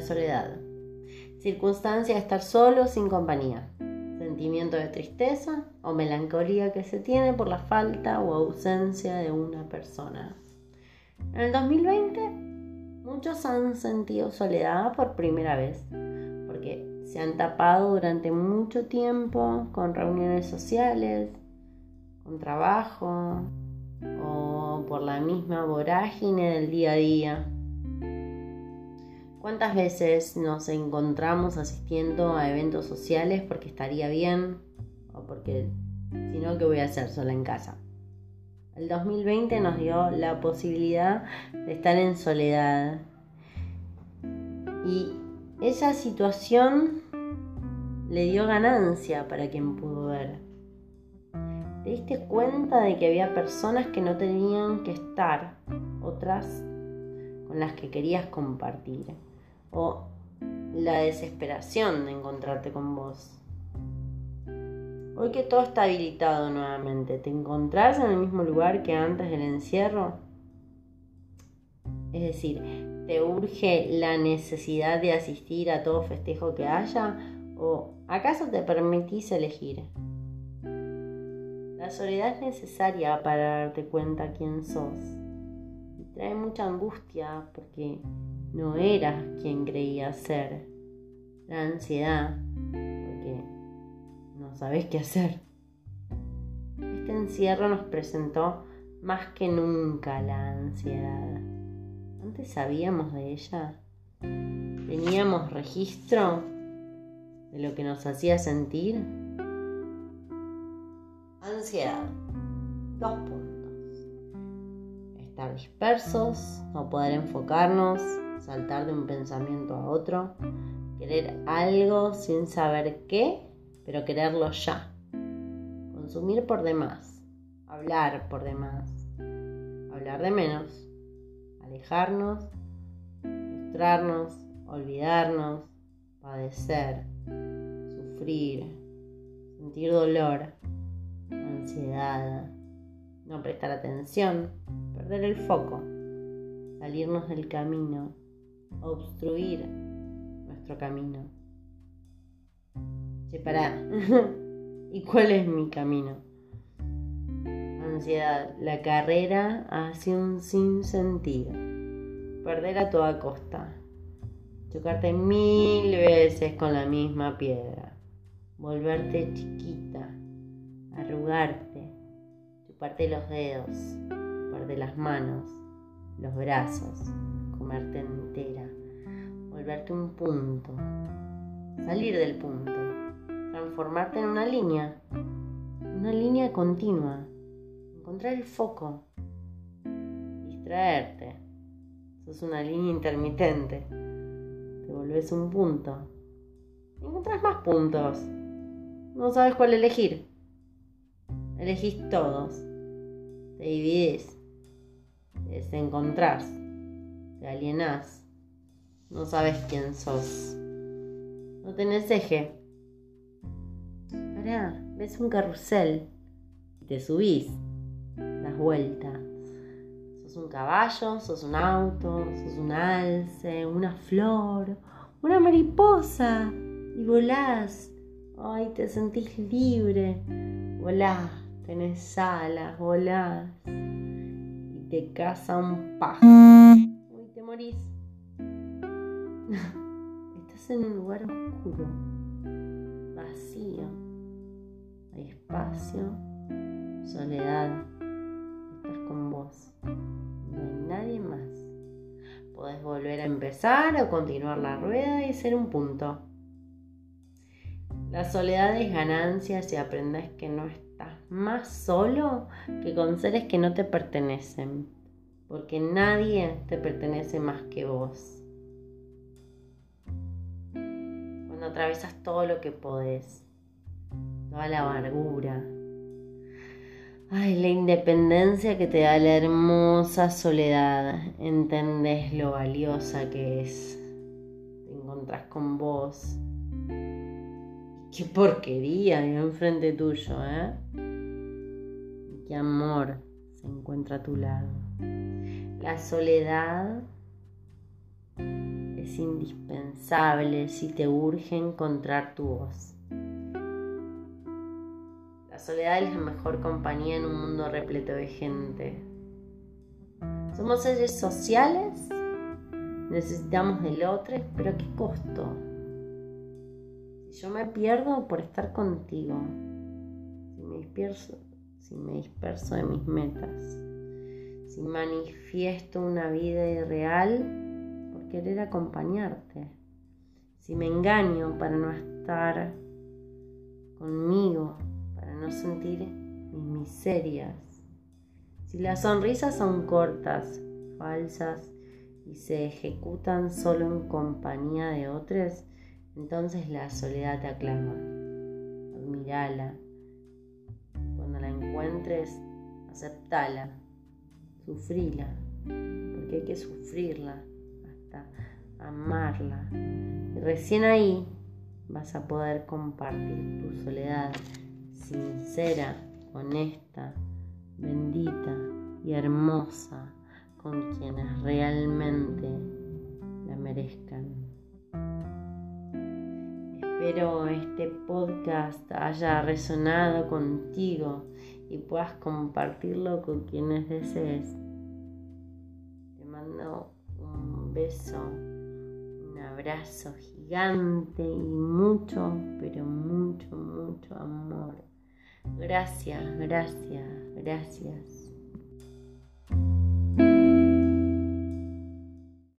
Soledad. Circunstancia de estar solo sin compañía. Sentimiento de tristeza o melancolía que se tiene por la falta o ausencia de una persona. En el 2020 muchos han sentido soledad por primera vez porque se han tapado durante mucho tiempo con reuniones sociales, con trabajo o por la misma vorágine del día a día. ¿Cuántas veces nos encontramos asistiendo a eventos sociales porque estaría bien o porque si no, ¿qué voy a hacer sola en casa? El 2020 nos dio la posibilidad de estar en soledad y esa situación le dio ganancia para quien pudo ver. Te diste cuenta de que había personas que no tenían que estar, otras con las que querías compartir, o la desesperación de encontrarte con vos. Hoy que todo está habilitado nuevamente, ¿te encontrás en el mismo lugar que antes del encierro? Es decir, ¿te urge la necesidad de asistir a todo festejo que haya? ¿O acaso te permitís elegir? La soledad es necesaria para darte cuenta quién sos. Trae mucha angustia porque no eras quien creías ser. La ansiedad porque no sabes qué hacer. Este encierro nos presentó más que nunca la ansiedad. Antes sabíamos de ella. Teníamos registro de lo que nos hacía sentir. Ansiedad. Dos puntos. Estar dispersos, no poder enfocarnos, saltar de un pensamiento a otro, querer algo sin saber qué, pero quererlo ya. Consumir por demás, hablar por demás, hablar de menos alejarnos, frustrarnos, olvidarnos, padecer, sufrir, sentir dolor, ansiedad, no prestar atención, perder el foco, salirnos del camino, obstruir nuestro camino. Che, ¿Y cuál es mi camino? Ansiedad, la carrera hacia un sinsentido. Perder a toda costa. Chocarte mil veces con la misma piedra. Volverte chiquita. Arrugarte. Chuparte los dedos. Chuparte las manos. Los brazos. Comerte entera. Volverte un punto. Salir del punto. Transformarte en una línea. Una línea continua encontrar el foco, distraerte. Sos una línea intermitente. Te volvés un punto. Encontrás más puntos. No sabes cuál elegir. Elegís todos. Te dividís. Te desencontrás. Te alienás. No sabes quién sos. No tenés eje. Pará, ves un carrusel. Te subís das vuelta. Sos un caballo, sos un auto, sos un alce, una flor, una mariposa y volás. Ay, te sentís libre. Volás, tenés alas, volás. Y te caza un pájaro. Y te morís. Estás en un lugar oscuro, vacío. Hay espacio, soledad con vos. No hay nadie más. Podés volver a empezar o continuar la rueda y ser un punto. La soledad es ganancia si aprendes que no estás más solo que con seres que no te pertenecen, porque nadie te pertenece más que vos. Cuando atravesas todo lo que podés, toda la amargura, Ay, la independencia que te da la hermosa soledad. Entendés lo valiosa que es. Te encontrás con vos. Qué porquería enfrente tuyo, ¿eh? Qué amor se encuentra a tu lado. La soledad es indispensable si te urge encontrar tu voz. La soledad es la mejor compañía en un mundo repleto de gente. Somos seres sociales, necesitamos del otro, pero ¿a qué costo? Si yo me pierdo por estar contigo, si me disperso, si me disperso de mis metas, si manifiesto una vida irreal, querer acompañarte. Si me engaño para no estar conmigo, para no sentir mis miserias. Si las sonrisas son cortas, falsas y se ejecutan solo en compañía de otros, entonces la soledad te aclama. Admirala. Encuentres, aceptala, sufrila, porque hay que sufrirla amarla. Y recién ahí vas a poder compartir tu soledad sincera, honesta, bendita y hermosa con quienes realmente la merezcan. Espero este podcast haya resonado contigo y puedas compartirlo con quienes desees. Te mando beso, un abrazo gigante y mucho, pero mucho, mucho amor. Gracias, gracias, gracias.